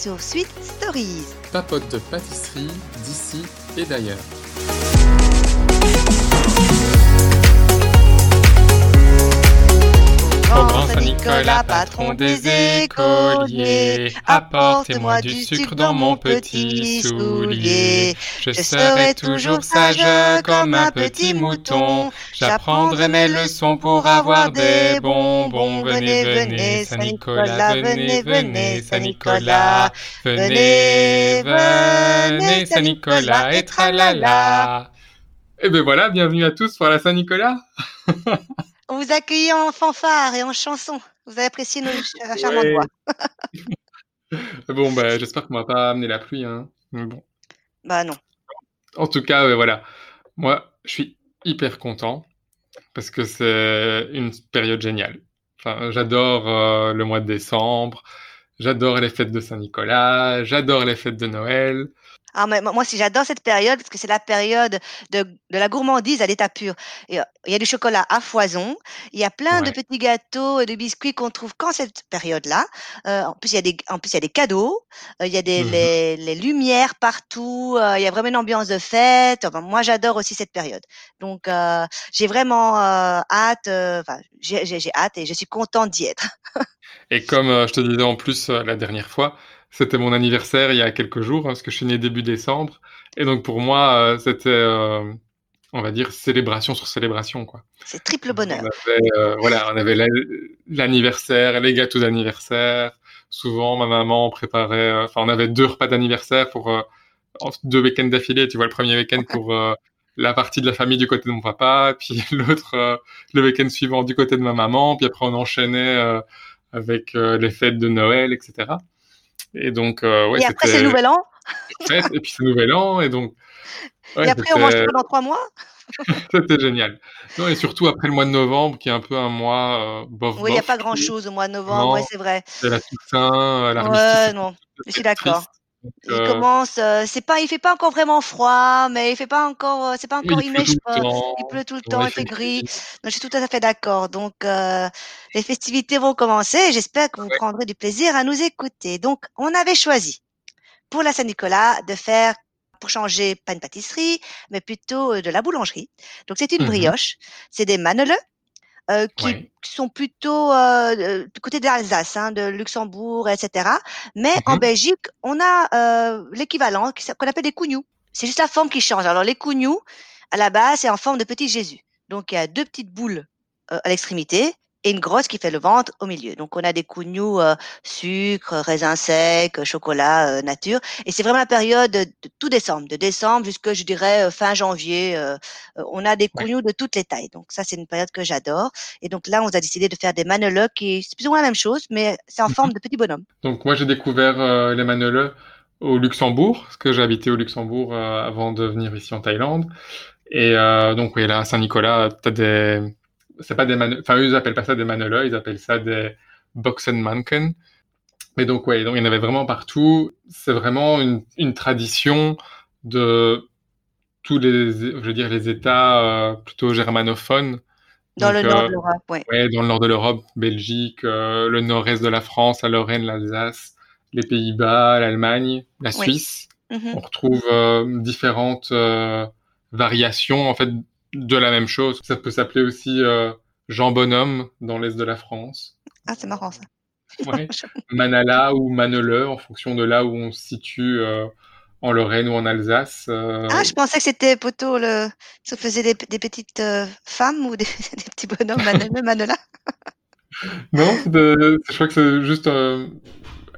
Sur Sweet Stories. Papote pâtisserie d'ici et d'ailleurs. Au grand Saint-Nicolas, patron des écoliers, apportez-moi du sucre dans mon petit soulier. Je serai toujours sage comme un petit mouton. J'apprendrai mes leçons pour avoir des bonbons. Venez, venez, Saint-Nicolas, venez, venez, Saint-Nicolas. Venez, venez, Saint-Nicolas, et tralala. Et ben voilà, bienvenue à tous pour la Saint-Nicolas. On vous accueille en fanfare et en chanson. Vous avez apprécié nos ch- charmantes Ouais. voix. Bon, bah, j'espère qu'on va pas amener la pluie. Hein. Mais Bon. Bah non. En tout cas, voilà. Moi, je suis hyper content parce que c'est une période géniale. Enfin, j'adore euh, le mois de décembre, j'adore les fêtes de Saint-Nicolas, j'adore les fêtes de Noël. Ah, mais moi, si j'adore cette période, parce que c'est la période de, de la gourmandise à l'état pur. Et, euh, Il y a du chocolat à foison, il y a plein de petits gâteaux et de biscuits qu'on trouve qu'en cette période-là. Euh, en plus, il y a des, en plus, il y a des cadeaux, euh, il y a des, Mhm. les, les lumières partout, euh, il y a vraiment une ambiance de fête. Enfin, moi, j'adore aussi cette période. Donc, euh, j'ai vraiment euh, hâte, euh, enfin, j'ai hâte et je suis contente d'y être. Et comme je te disais en plus la dernière fois, c'était mon anniversaire il y a quelques jours, hein, parce que je suis né début décembre. Et donc pour moi, euh, c'était, euh, on va dire, célébration sur célébration, quoi. C'est triple On bonheur. avait, euh, voilà, on avait la- l'anniversaire, les gâteaux d'anniversaire. Souvent, ma maman préparait, enfin, on avait deux repas d'anniversaire pour deux week-ends d'affilée. Tu vois, le premier week-end pour la partie de la famille du côté de mon papa, puis l'autre euh, le week-end suivant du côté de ma maman. Puis après, on enchaînait euh, avec euh, les fêtes de Noël, etc. Et donc, ouais, et après, c'est le nouvel an. et puis c'est Nouvel An, et donc, ouais, et après, on mange pendant trois mois. c'était génial. Non, et surtout après le mois de novembre, qui est un peu un mois euh, bof Oui, il n'y a pas grand-chose au mois de novembre, ouais, c'est vrai. C'est la Toussaint, euh, l'armistice, Ouais, non, je suis d'accord. Il euh, commence, euh, c'est pas, il fait pas encore vraiment froid, mais il fait pas encore, euh, c'est pas encore, il il pleut neige tout le pas, temps. il pleut tout le Ouais, temps, il il fait gris. Donc, je suis tout à fait d'accord. Donc, euh, les festivités vont commencer. J'espère que vous Ouais. prendrez du plaisir à nous écouter. Donc, on avait choisi pour la Saint-Nicolas de faire, pour changer, pas une pâtisserie, mais plutôt euh, de la boulangerie. Donc, c'est une Mhm. brioche. C'est des maneleux euh, qui Ouais. sont plutôt euh, du côté de l'Alsace, hein, de Luxembourg, etc. Mais en Mhm. Belgique, on a euh, l'équivalent qu'on appelle des cougnous. C'est juste la forme qui change. Alors les cougnous, à la base, c'est en forme de petit Jésus. Donc il y a deux petites boules euh, à l'extrémité et une grosse qui fait le ventre au milieu. Donc on a des cougnous euh, sucre, raisin sec, euh, chocolat euh, nature. Et c'est vraiment la période de, tout décembre, de décembre jusque je dirais euh, fin janvier. euh, euh, on a des Ouais. cougnous de toutes les tailles. Donc ça c'est une période que j'adore. Et donc là on a décidé de faire des maneleux qui c'est plus ou moins la même chose, mais c'est en Mhm. forme de petits bonhommes. Donc moi j'ai découvert euh, les maneleux au Luxembourg, parce que j'ai habité au Luxembourg euh, avant de venir ici en Thaïlande. Et euh, donc oui, là Saint-Nicolas, t'as des, c'est pas des enfin eux ils appellent pas ça des maneleux, ils appellent ça des Boxenmanken. Mais donc ouais, donc il y en avait vraiment partout. C'est vraiment une, une tradition de tous les, je veux dire les États euh, plutôt germanophones. Dans Donc, le nord euh, de l'Europe, ouais. Ouais, dans le nord de l'Europe, Belgique, euh, le nord-est de la France, la Lorraine, l'Alsace, les Pays-Bas, l'Allemagne, la Oui. Suisse. Mhm. On retrouve différentes variations en fait de la même chose. Ça peut s'appeler aussi euh, Jean Bonhomme dans l'est de la France. Ah, c'est marrant ça. Ouais. Manala ou Maneleu en fonction de là où on se situe euh, en Lorraine ou en Alsace. euh, Ah, je pensais que c'était plutôt le. Ça faisait des, des petites femmes ou des, des petits bonhommes, Manela, Manela. Non, de- je crois que c'est juste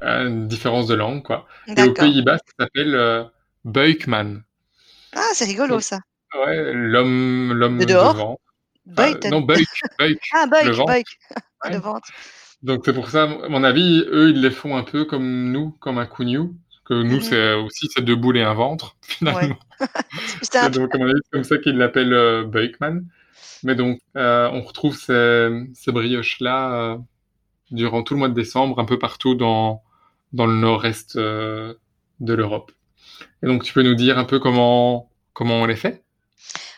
une différence de langue quoi. Et aux. Pays-Bas, ça s'appelle Buikman. Ah, c'est rigolo ça. Ouais, l'homme, l'homme De devant. Euh, non, Buik, Buik. ah, le Buik, ventre. Buik. Ah, Ouais. le ventre. Donc c'est pour ça, à mon avis, eux, ils les font un peu comme nous, comme un. Parce que nous, Mhm. c'est aussi c'est deux boules et un ventre, finalement. C'est un Et donc, à mon avis, c'est comme ça qu'ils l'appellent euh, Buikman. Mais donc, euh, on retrouve ces, ces brioches-là euh, durant tout le mois de décembre, un peu partout dans, dans le nord-est euh, de l'Europe. Et donc, tu peux nous dire un peu comment, comment on les fait?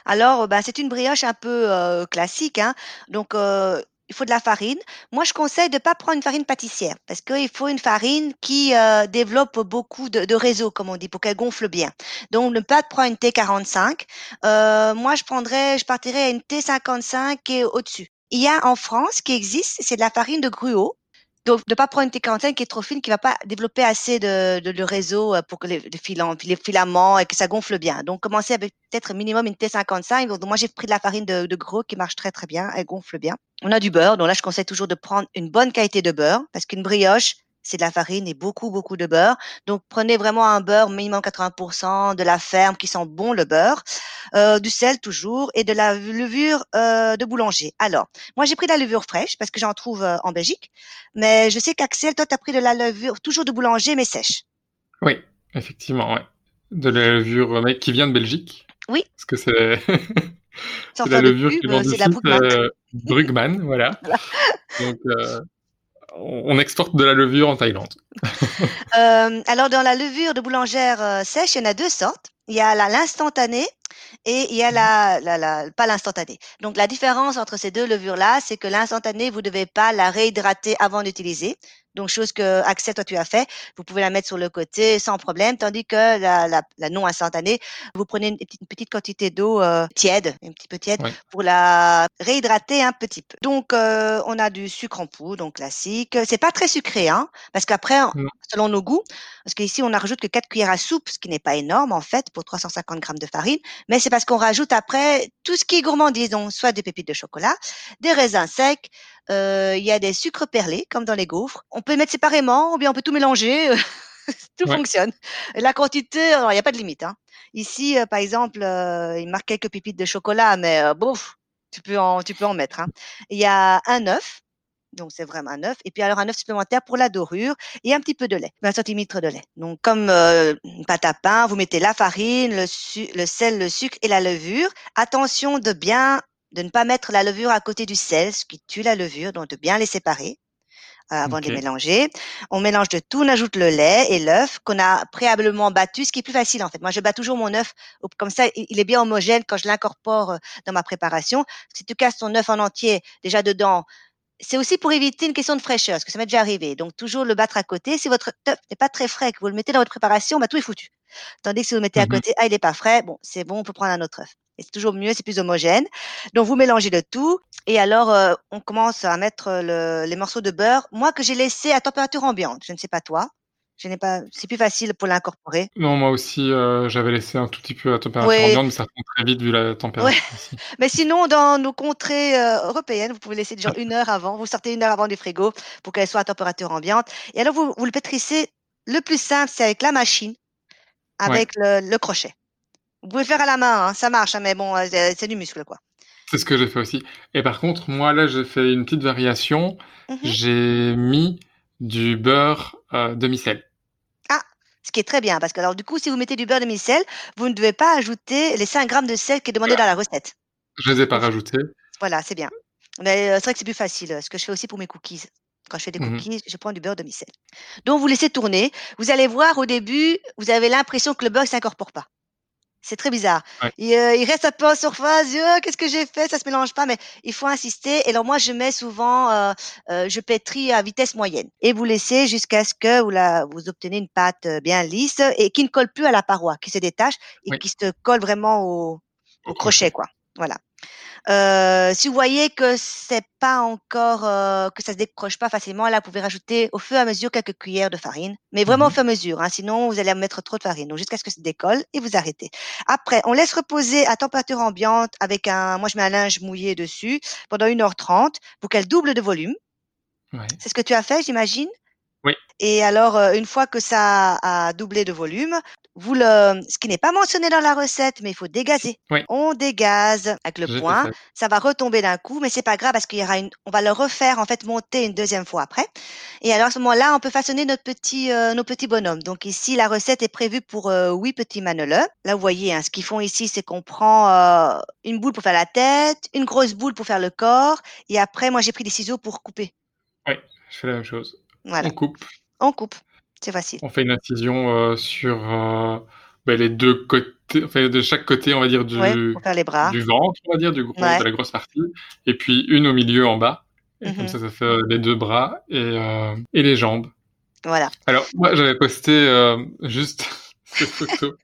Alors, bah, c'est une brioche un peu euh, classique. Hein. Donc, euh, il faut de la farine. Moi, je conseille de ne pas prendre une farine pâtissière parce qu'il faut une farine qui euh, développe beaucoup de, de réseaux, comme on dit, pour qu'elle gonfle bien. Donc, ne pas prendre une T45. Euh, moi, je prendrais, je partirais à une T55 et au-dessus. Il y a en France qui existe, c'est de la farine de gruau. Donc, ne pas prendre une T45 qui est trop fine, qui va pas développer assez de, de, de réseau euh, pour que les, les, les filaments et que ça gonfle bien. Donc, commencez avec peut-être minimum une T55. Donc, moi, j'ai pris de la farine de, de gros qui marche très, très bien. Elle gonfle bien. On a du beurre. Donc là, je conseille toujours de prendre une bonne qualité de beurre parce qu'une brioche, c'est de la farine et beaucoup, beaucoup de beurre. Donc, prenez vraiment un beurre minimum 80% de la ferme qui sent bon le beurre, euh, du sel toujours et de la levure euh, de boulanger. Alors, moi, j'ai pris de la levure fraîche parce que j'en trouve euh, en Belgique, mais je sais qu'Axel, toi, tu as pris de la levure toujours de boulanger, mais sèche. Oui, effectivement, ouais. De la levure mais qui vient de Belgique. Oui. Parce que c'est... c'est la levure pub, qui vient du site euh, Brugman, voilà. voilà. Donc, euh, on exporte de la levure en Thaïlande. euh, alors, dans la levure de boulangère euh, sèche, il y en a deux sortes. Il y a l'instantanée et il y a la, la, la pas l'instantanée. Donc, la différence entre ces deux levures-là, c'est que l'instantanée, vous ne devez pas la réhydrater avant d'utiliser. Donc, chose que Axel, toi, tu as fait, vous pouvez la mettre sur le côté sans problème, tandis que la, la, la non instantanée, vous prenez une petite, une petite quantité d'eau euh, tiède, un petit peu tiède, Ouais. pour la réhydrater un petit peu. Donc, euh, on a du sucre en poudre, donc classique. C'est pas très sucré, hein, parce qu'après, selon nos goûts, parce qu'ici, on ne rajoute que 4 cuillères à soupe, ce qui n'est pas énorme, en fait, pour 350 grammes de farine, mais c'est parce qu'on rajoute après tout ce qui est gourmandise, donc soit des pépites de chocolat, des raisins secs, il y a des sucres perlés, comme dans les gaufres. On peut les mettre séparément, ou bien on peut tout mélanger. tout Ouais. fonctionne. La quantité, alors, il n'y a pas de limite. Hein. Ici, euh, par exemple, euh, il marque quelques pépites de chocolat, mais euh, bouf, tu peux en, tu peux en mettre. Hein. Il y a un œuf, donc c'est vraiment un œuf, et puis alors un œuf supplémentaire pour la dorure et un petit peu de lait, 20 centimètres de lait. Donc comme euh, une pâte à pain, vous mettez la farine, le, su- le sel, le sucre et la levure. Attention de bien de ne pas mettre la levure à côté du sel, ce qui tue la levure, donc de bien les séparer euh, avant de les mélanger. On mélange de tout, on ajoute le lait et l'œuf qu'on a préalablement battu, ce qui est plus facile en fait. Moi, je bats toujours mon œuf comme ça, il est bien homogène quand je l'incorpore euh, dans ma préparation. Si tu casses ton œuf en entier déjà dedans, c'est aussi pour éviter une question de fraîcheur, parce que ça m'est déjà arrivé. Donc toujours le battre à côté. Si votre œuf n'est pas très frais, que vous le mettez dans votre préparation, bah, tout est foutu. Tandis que si vous le mettez à Mhm. côté, ah il est pas frais, bon c'est bon, on peut prendre un autre œuf. Et c'est toujours mieux, c'est plus homogène. Donc vous mélangez le tout et alors euh, on commence à mettre le- les morceaux de beurre. Moi que j'ai laissé à température ambiante. Je ne sais pas toi. Je n'ai pas. C'est plus facile pour l'incorporer. Non, moi aussi, euh, j'avais laissé un tout petit peu à température Oui. ambiante, mais ça tombe très vite vu la température ici. Mais sinon, dans nos contrées euh, européennes, vous pouvez laisser genre une heure avant. Vous sortez une heure avant du frigo pour qu'elle soit à température ambiante. Et alors, vous, vous le pétrissez. Le plus simple, c'est avec la machine, avec le, le crochet. Vous pouvez le faire à la main, hein, ça marche, hein, mais bon, euh, c'est du muscle, quoi. C'est ce que j'ai fait aussi. Et par contre, moi, là, j'ai fait une petite variation. Mhm. J'ai mis du beurre euh, demi-sel. Ce qui est très bien, parce que alors, du coup, si vous mettez du beurre demi-sel, vous ne devez pas ajouter les 5 grammes de sel qui est demandé dans la recette. Je les ai pas rajoutés. Voilà, c'est bien. Mais euh, c'est vrai que c'est plus facile. euh, Ce que je fais aussi pour mes cookies. Quand je fais des Mhm. cookies, je prends du beurre demi-sel. Donc, vous laissez tourner. Vous allez voir au début, vous avez l'impression que le beurre ne s'incorpore pas. C'est très bizarre. Ouais. Il, euh, il reste un peu en surface. Euh, Qu'est-ce que j'ai fait? Ça se mélange pas, mais il faut insister. Et alors moi, je mets souvent, euh, euh, je pétris à vitesse moyenne. Et vous laissez jusqu'à ce que vous, la, vous obtenez une pâte bien lisse et qui ne colle plus à la paroi, qui se détache et Oui. qui se colle vraiment au, au Au crochet, quoi. Voilà. Euh, si vous voyez que c'est pas encore euh, que ça se décroche pas facilement, là vous pouvez rajouter au fur et à mesure quelques cuillères de farine, mais vraiment au fur et à mesure. Hein, sinon vous allez mettre trop de farine, donc jusqu'à ce que ça décolle et vous arrêtez. Après, on laisse reposer à température ambiante avec un, moi je mets un linge mouillé dessus pendant 1h30 pour qu'elle double de volume. Ouais. C'est ce que tu as fait, j'imagine? Oui. Et alors, euh, une fois que ça a doublé de volume, vous le, ce qui n'est pas mentionné dans la recette, mais il faut dégazer. Oui. On dégaze avec le poing. ça. Va retomber d'un coup, mais c'est pas grave parce qu'il y aura une, on va le refaire en fait monter une deuxième fois après. Et alors à ce moment-là, on peut façonner notre petit, euh, nos petits bonhommes. Donc ici, la recette est prévue pour euh, huit petits manoleux. Là, vous voyez, hein, ce qu'ils font ici, c'est qu'on prend euh, une boule pour faire la tête, une grosse boule pour faire le corps, et après, moi, j'ai pris des ciseaux pour couper. Je fais la même chose. Voilà, On coupe. on coupe. C'est facile. On fait une incision euh, sur euh, ben, les deux côtés, enfin, de chaque côté, on va dire, du, Ouais, pour faire les bras. du ventre, on va dire, du gros, Ouais. de la grosse partie. Et puis une au milieu en bas. Et comme Mhm. ça, ça fait euh, les deux bras et, et les jambes. Voilà. Alors, moi, j'avais posté juste ces photos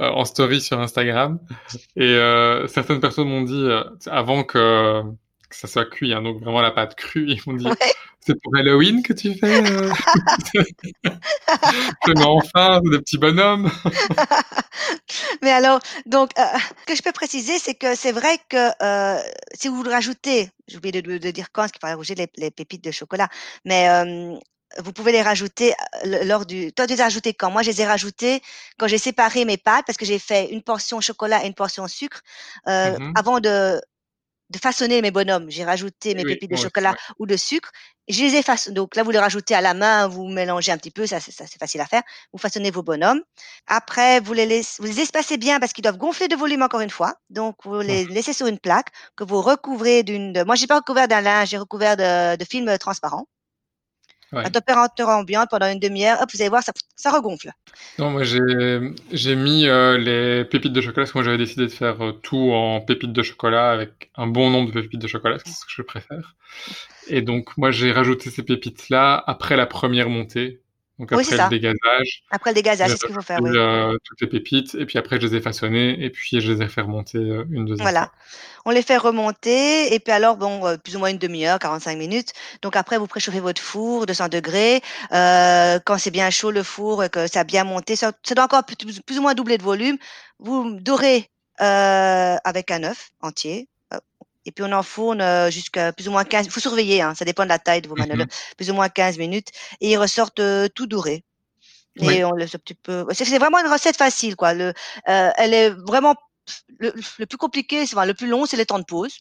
euh, en story sur Instagram. Et euh, certaines personnes m'ont dit, euh, avant que, que ça soit cuit, hein, donc vraiment la pâte crue, ils m'ont dit, Ouais. c'est pour Halloween que tu fais euh... C'est enfin, des petits bonhommes. Mais alors, donc, euh, ce que je peux préciser, c'est que c'est vrai que euh, si vous le rajoutez, j'ai oublié de, de dire quand, parce qu'il faut rajouter les, les pépites de chocolat, mais euh, vous pouvez les rajouter lors du. Toi, tu les as rajoutés quand? Moi, je les ai rajoutés quand j'ai séparé mes pâtes, parce que j'ai fait une portion chocolat et une portion sucre euh, Mhm. avant de de façonner mes bonhommes. J'ai rajouté mes Oui, pépites de aussi, chocolat ouais. ou de sucre. Je les ai façonnés. Donc là, vous les rajoutez à la main, vous mélangez un petit peu, ça, c'est- ça c'est facile à faire. Vous façonnez vos bonhommes. Après, vous les, laissez, vous les espacez bien parce qu'ils doivent gonfler de volume encore une fois. Donc, vous les laissez sur une plaque que vous recouvrez d'une. de- Moi, j'ai pas recouvert d'un linge, j'ai recouvert de, de film transparent. Ouais. À température ambiante pendant une demi-heure. Hop, vous allez voir, ça, ça regonfle. Non, moi j'ai mis euh, les pépites de chocolat parce que moi j'avais décidé de faire euh, tout en pépites de chocolat avec un bon nombre de pépites de chocolat, c'est ce que je préfère. Et donc moi j'ai rajouté ces pépites là après la première montée, donc Oui, après ça. le dégazage, Après le dégazage, c'est ce qu'il faut faire. Oui. euh, toutes les pépites et puis après je les ai façonnées et puis je les ai fait remonter euh, une deuxième Voilà. fois. On les fait remonter et puis alors, bon, euh, plus ou moins une demi-heure, 45 minutes. Donc après, vous préchauffez votre four, 200 degrés. Euh, quand c'est bien chaud le four et que ça a bien monté, ça, ça doit encore plus, plus ou moins doubler de volume. Vous dorez euh, avec un œuf entier. Et puis on enfourne euh, jusqu'à plus ou moins 15. Il faut surveiller, hein, ça dépend de la taille de vos Mhm. manœuvres. Plus ou moins 15 minutes. Et ils ressortent euh, tout dorés. Et Oui. on laisse un petit peu. C'est vraiment une recette facile, quoi. Le, euh, elle est vraiment le, le plus compliqué, c'est enfin, le plus long, c'est les temps de pause.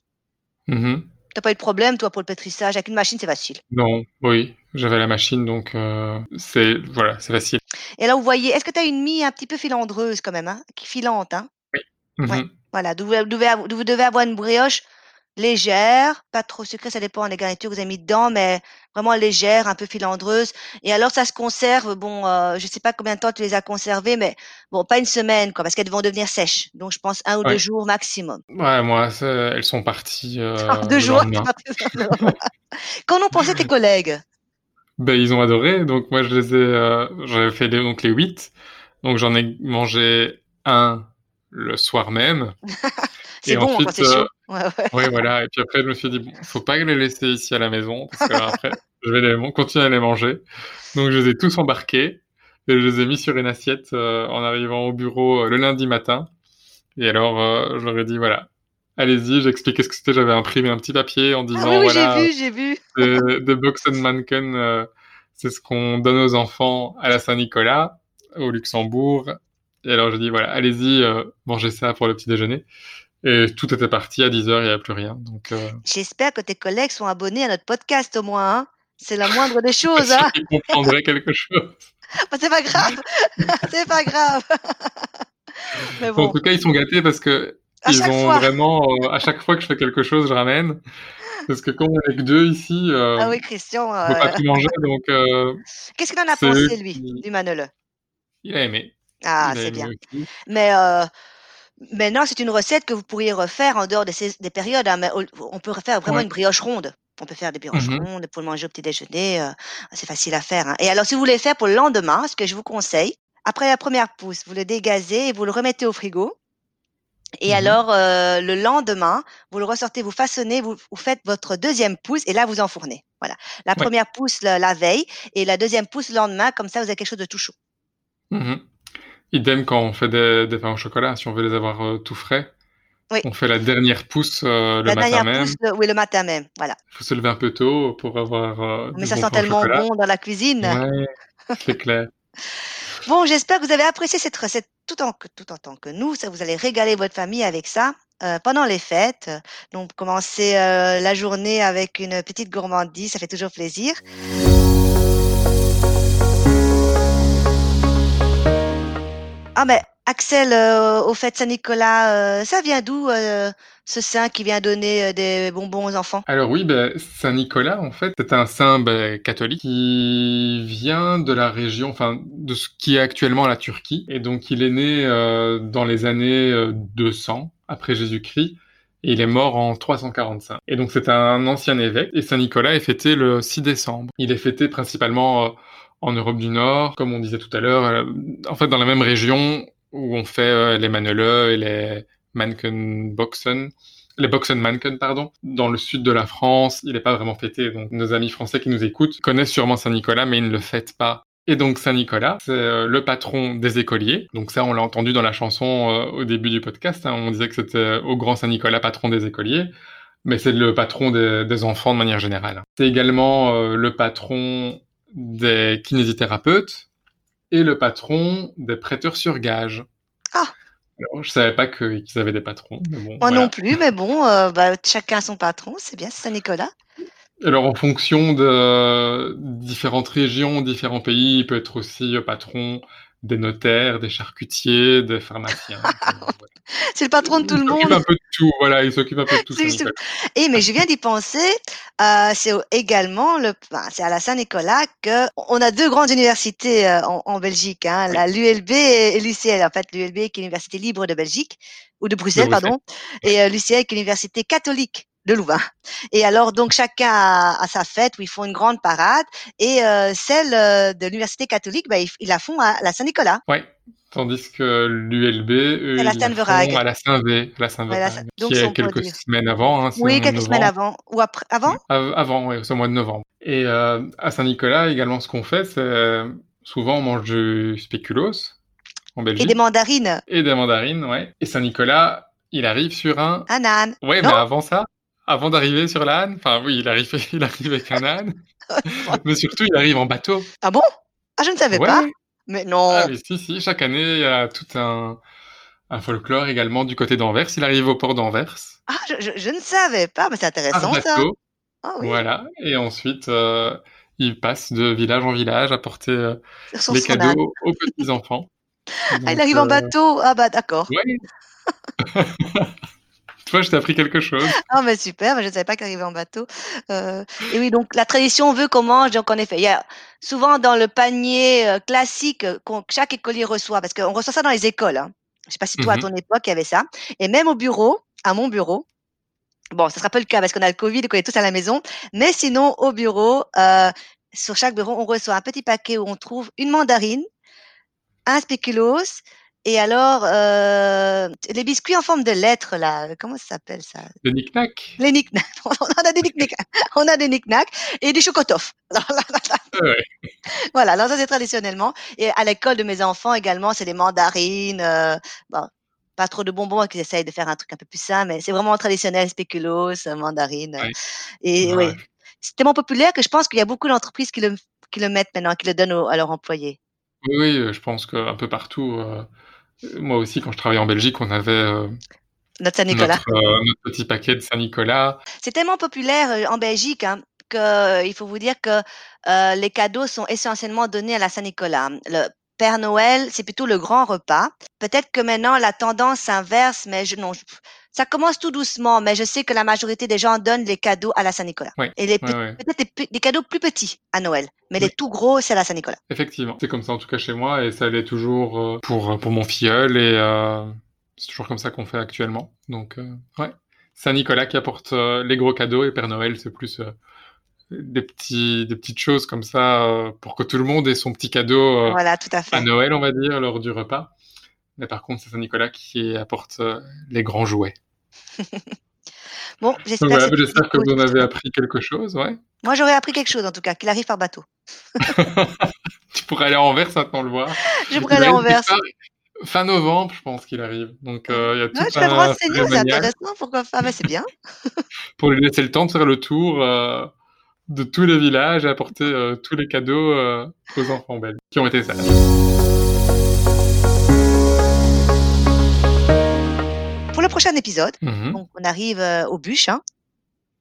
Mhm. T'as pas eu de problème, toi, pour le pétrissage. Avec une machine, c'est facile. Non, oui, j'avais la machine donc euh, c'est voilà, c'est facile. Et là, vous voyez, est-ce que tu as une mie un petit peu filandreuse quand même, hein, qui filante, hein? Mhm. Ouais. Voilà, vous vous devez avoir une brioche légère, pas trop sucrée, ça dépend des garnitures que vous avez mis dedans, mais vraiment légère, un peu filandreuse. Et alors, ça se conserve, bon, euh, je sais pas combien de temps tu les as conservées, mais bon, pas une semaine, quoi, parce qu'elles vont devenir sèches. Donc, je pense un ou deux jours maximum. Ouais, moi elles sont parties euh, deux jours. Qu'en ont pensé tes collègues? Ben, ils ont adoré, donc moi je les ai, euh, j'avais fait les, donc les huit, donc j'en ai mangé un le soir même. C'est bon ensuite, quand c'est chaud. Ouais, ouais. Oui, voilà. Et puis après, je me suis dit, bon, faut pas les laisser ici à la maison, parce que après, je vais les, continuer à les manger. Donc, je les ai tous embarqués et je les ai mis sur une assiette euh, en arrivant au bureau euh, le lundi matin. Et alors, euh, je leur ai dit, voilà, allez-y, j'ai expliqué ce que c'était. J'avais imprimé un petit papier en Ah disant, oui, oui, voilà, j'ai vu, j'ai vu. de, Box and Manken, c'est ce qu'on donne aux enfants à la Saint-Nicolas, au Luxembourg. Et alors, j'ai dit, voilà, allez-y, mangez ça pour le petit déjeuner. Et tout était parti à 10h, il n'y avait plus rien. Donc, euh, J'espère que tes collègues sont abonnés à notre podcast au moins. hein. C'est la moindre des choses. Hein. ils comprendraient quelque chose. Oh, c'est pas grave. c'est pas grave. Mais bon, En tout cas, ils sont gâtés parce que À ils ont fois. vraiment, euh, à chaque fois que je fais quelque chose, je ramène. Parce que comme on est que deux ici, euh, ah oui, Christian, on peut euh, pas tout manger, donc euh, qu'est-ce qu'il en a pensé, lui, du Manolo il a aimé. Ah, c'est bien. aussi. Mais euh, maintenant, c'est une recette que vous pourriez refaire en dehors de ces, des périodes. hein, mais on peut refaire vraiment Ouais. une brioche ronde. On peut faire des brioches Mhm. rondes pour le manger au petit déjeuner. euh, c'est facile à faire. hein. Et alors, si vous voulez faire pour le lendemain, ce que je vous conseille, après la première pousse, vous le dégazez et vous le remettez au frigo. Et Mhm. alors, euh, le lendemain, vous le ressortez, vous façonnez, vous, vous faites votre deuxième pousse et là, vous enfournez. Voilà. La Ouais. première pousse la, la veille et la deuxième pousse le lendemain. Comme ça, vous avez quelque chose de tout chaud. Mhm. Idem quand on fait des, des pains au chocolat, si on veut les avoir euh, tout frais, Oui. on fait la dernière pousse euh, le la matin dernière même. pousse, le- oui, le matin même. Voilà. Il faut se lever un peu tôt pour avoir euh, Mais ça bon sent tellement bon dans la cuisine. Ouais, c'est clair. Bon, j'espère que vous avez apprécié cette recette tout en, tout en tant que nous. Ça, vous allez régaler votre famille avec ça euh, pendant les fêtes. Donc, commencer euh, la journée avec une petite gourmandise, ça fait toujours plaisir. Ah, mais Axel, euh, au fait Saint-Nicolas, euh, ça vient d'où euh, ce saint qui vient donner euh, des bonbons aux enfants? Alors oui, ben, Saint-Nicolas, en fait, c'est un saint ben, catholique qui vient de la région, enfin, de ce qui est actuellement la Turquie. Et donc, il est né euh, dans les années euh, 200 après Jésus-Christ. Et il est mort en 345. Et donc c'est un ancien évêque. Et Saint-Nicolas est fêté le 6 décembre. Il est fêté principalement euh, en Europe du Nord, comme on disait tout à l'heure, euh, en fait dans la même région où on fait euh, les Maneleux et les Mankenboxen, les Boxen-Manken, pardon, dans le sud de la France. Il n'est pas vraiment fêté, donc nos amis français qui nous écoutent connaissent sûrement Saint-Nicolas, mais ils ne le fêtent pas. Et donc Saint-Nicolas, c'est euh, le patron des écoliers. Donc ça, on l'a entendu dans la chanson au début du podcast. Hein. on disait que c'était au grand Saint-Nicolas, patron des écoliers. Mais c'est le patron des, enfants de manière générale. C'est également le patron des kinésithérapeutes et le patron des prêteurs sur gage. Ah Alors, je savais pas qu'ils avaient des patrons. Mais bon, Moi voilà. non plus, mais bon, euh, bah, chacun son patron, c'est bien, c'est Saint-Nicolas. Alors, en fonction de différentes régions, différents pays, il peut être aussi patron des notaires, des charcutiers, des pharmaciens. C'est le patron de tout il le s'occupe monde. un peu de tout, voilà, il s'occupe un peu de tout. Et mais je viens d'y penser, euh, c'est également le, enfin, c'est à la Saint-Nicolas que on a deux grandes universités euh, en, en Belgique, hein, la l'ULB et, et l'UCL. En fait, l'ULB qui est l'université libre de Belgique ou de Bruxelles, Bruxelles. pardon, et euh, l'UCL qui est l'université catholique de Louvain. Et alors donc chacun a, a sa fête où ils font une grande parade et euh, celle euh, de l'université catholique, bah, ils, ils la font à la Saint-Nicolas. Ouais. Tandis que l'ULB, eux, À la font à la Saint-V, la saint donc qui est quelques semaines avant. Hein, Oui, quelques semaines avant ou après, avant? Av- Avant, oui, c'est au mois de novembre. Et euh, à Saint-Nicolas, également, ce qu'on fait, c'est euh, souvent on mange du spéculoos en Et Belgique des mandarines, et des mandarines, ouais. Et Saint-Nicolas, il arrive sur un. un âne. Ouais, Non. mais avant ça, avant d'arriver sur l'âne, enfin oui, il arrive, il arrive avec un âne, mais surtout il arrive en bateau. Ah bon? Ah, je ne savais Ouais. pas. Mais non. Ah, mais si, si, chaque année, il y a tout un, un folklore également du côté d'Anvers. Il arrive au port d'Anvers, Ah, je, je- je ne savais pas, mais c'est intéressant ça. bateau. Ah oui, Voilà. Et ensuite, euh, il passe de village en village à porter euh, les âne. cadeaux aux petits-enfants. Ah, il arrive en euh, bateau. Ah bah d'accord. Ouais. Toi, je t'ai appris quelque chose. Ah mais super, mais je ne savais pas qu'il arrivait en bateau. Euh, et oui, donc la tradition veut qu'on mange, donc en effet, il y a souvent dans le panier euh, classique euh, qu'on que chaque écolier reçoit, parce qu'on reçoit ça dans les écoles. Hein. Je sais pas si toi, à Mhm. ton époque, il y avait ça. Et même au bureau, à mon bureau, bon, ce sera pas le cas parce qu'on a le Covid et qu'on est tous à la maison, mais sinon, au bureau, euh, sur chaque bureau, on reçoit un petit paquet où on trouve une mandarine, un spéculoos, et alors, euh, les biscuits en forme de lettres, là, comment ça s'appelle ça? Le knick-knack? les knick On a des knick On a des knick et des chocotoffs. Ouais. voilà, alors ça c'est traditionnellement. Et à l'école de mes enfants également, c'est des mandarines. euh, bon, pas trop de bonbons, qu'ils essayent de faire un truc un peu plus sain, mais c'est vraiment traditionnel, spéculoos, mandarines. Ouais. Et Ouais. oui, c'est tellement populaire que je pense qu'il y a beaucoup d'entreprises qui le, qui le mettent maintenant, qui le donnent aux- à leurs employés. Oui, euh, je pense qu'un peu partout. euh, moi aussi, quand je travaillais en Belgique, on avait euh, Notre Saint-Nicolas. notre, euh, notre petit paquet de Saint-Nicolas. C'est tellement populaire euh, en Belgique hein, que il faut vous dire que les cadeaux sont essentiellement donnés à la Saint-Nicolas. Le Père Noël, c'est plutôt le grand repas. Peut-être que maintenant la tendance s'inverse, mais je, non, je- ça commence tout doucement. Mais je sais que la majorité des gens donnent les cadeaux à la Saint-Nicolas. Ouais, Et les Ouais, pe- ouais. peut-être des, cadeaux plus petits à Noël, mais les tout gros, c'est à la Saint-Nicolas. Effectivement, c'est comme ça en tout cas chez moi et ça l'est toujours euh, pour pour mon filleul et euh, c'est toujours comme ça qu'on fait actuellement. Donc euh, ouais, Saint-Nicolas qui apporte euh, les gros cadeaux et Père Noël c'est plus euh, des petits des petites choses comme ça euh, pour que tout le monde ait son petit cadeau euh, Voilà, tout à. Noël on va dire lors du repas. Mais par contre c'est Saint-Nicolas qui apporte euh, les grands jouets. Bon, j'espère voilà, que, j'espère que c'était vous en avez appris quelque chose, ouais. Moi, j'aurais appris quelque chose en tout cas, qu'il arrive par bateau. Tu pourrais aller en Anvers maintenant le voir. Je pourrais aller une Anvers. Fin novembre, je pense qu'il arrive. Donc euh, il y a tout Ouais, je vais me renseigner, c'est intéressant. Pourquoi pas Mais c'est bien. pour lui laisser le temps de faire le tour euh, de tous les villages et apporter euh, tous les cadeaux aux enfants belges qui ont été sages. Prochain épisode, Mhm. Donc, on arrive euh, aux bûches, hein,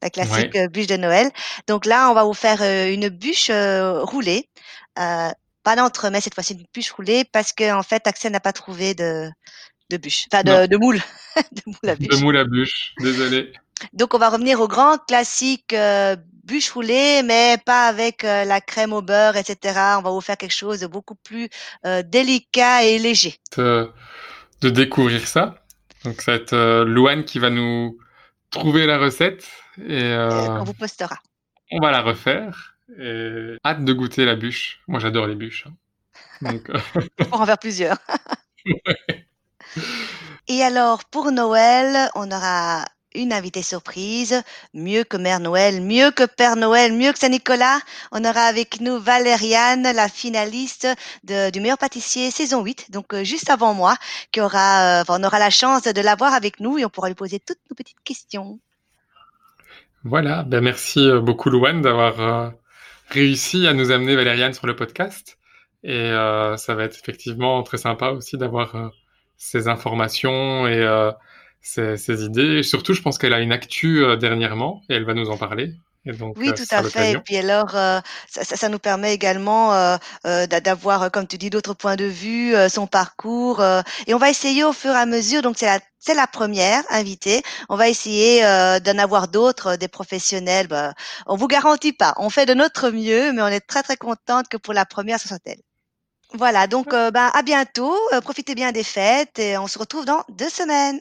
la classique euh, bûche de Noël. Donc là, on va vous faire euh, une bûche roulée. Pas d'entremets cette fois-ci, une bûche roulée parce que en fait, Axel n'a pas trouvé de, de bûche, enfin de, de moule, de moule à De bûche. moule à bûche, désolé. Donc on va revenir au grand classique bûche roulée, mais pas avec euh, la crème au beurre, etc. On va vous faire quelque chose de beaucoup plus euh, délicat et léger. De, de découvrir ça. Donc ça va être euh, Louane qui va nous trouver la recette et euh, on vous postera. On va la refaire et hâte de goûter la bûche. Moi, j'adore les bûches. Hein. Donc, pour en faire plusieurs. Et alors, pour Noël, on aura une invitée surprise, mieux que Mère Noël, mieux que Père Noël, mieux que Saint-Nicolas. On aura avec nous Valériane, la finaliste du meilleur pâtissier saison 8, donc euh, juste avant moi, qui aura, euh, on aura la chance de l'avoir avec nous et on pourra lui poser toutes nos petites questions. Voilà, ben merci euh, beaucoup Louane d'avoir réussi à nous amener Valériane sur le podcast. Et ça va être effectivement très sympa aussi d'avoir ces informations et ses, idées. surtout, je pense qu'elle a une actu euh, dernièrement et elle va nous en parler. Et donc, oui, euh, tout à fait. Et puis alors, euh, ça, ça, nous permet également d'avoir, comme tu dis, d'autres points de vue, son parcours. et on va essayer au fur et à mesure. Donc c'est la c'est la première invitée. On va essayer d'en avoir d'autres, des professionnels. Bah, on vous garantit pas. On fait de notre mieux, mais on est très très contente que pour la première, ce soit elle. Voilà, donc bah, à bientôt. profitez bien des fêtes et on se retrouve dans deux semaines.